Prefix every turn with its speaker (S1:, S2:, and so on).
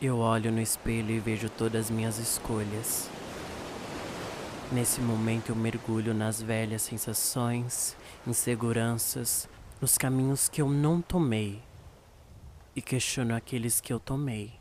S1: Eu olho no espelho e vejo todas as minhas escolhas. Nesse momento eu mergulho nas velhas sensações, inseguranças, nos caminhos que eu não tomei e questiono aqueles que eu tomei.